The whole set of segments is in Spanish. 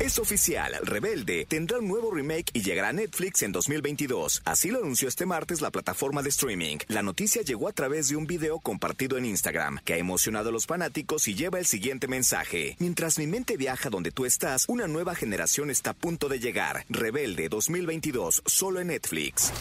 Es oficial, Rebelde tendrá un nuevo remake y llegará a Netflix en 2022. Así lo anunció este martes la plataforma de streaming. La noticia llegó a través de un video compartido en Instagram, que ha emocionado a los fanáticos y lleva el siguiente mensaje. Mientras mi mente viaja donde tú estás, una nueva generación está a punto de llegar. Rebelde 2022, solo en Netflix.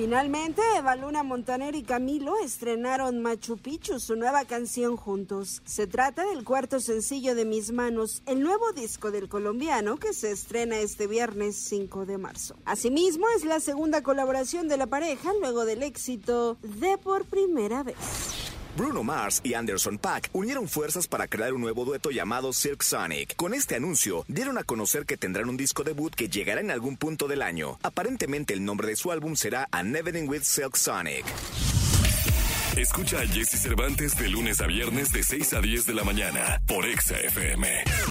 Finalmente, Eva Luna Montaner y Camilo estrenaron Machu Picchu, su nueva canción juntos. Se trata del cuarto sencillo de Mis Manos, el nuevo disco del colombiano que se estrena este viernes 5 de marzo. Asimismo, es la segunda colaboración de la pareja luego del éxito de Por Primera Vez. Bruno Mars y Anderson Paak unieron fuerzas para crear un nuevo dueto llamado Silk Sonic. Con este anuncio, dieron a conocer que tendrán un disco debut que llegará en algún punto del año. Aparentemente el nombre de su álbum será A Never with Silk Sonic. Escucha a Jesse Cervantes de lunes a viernes de 6 a 10 de la mañana por Exa FM.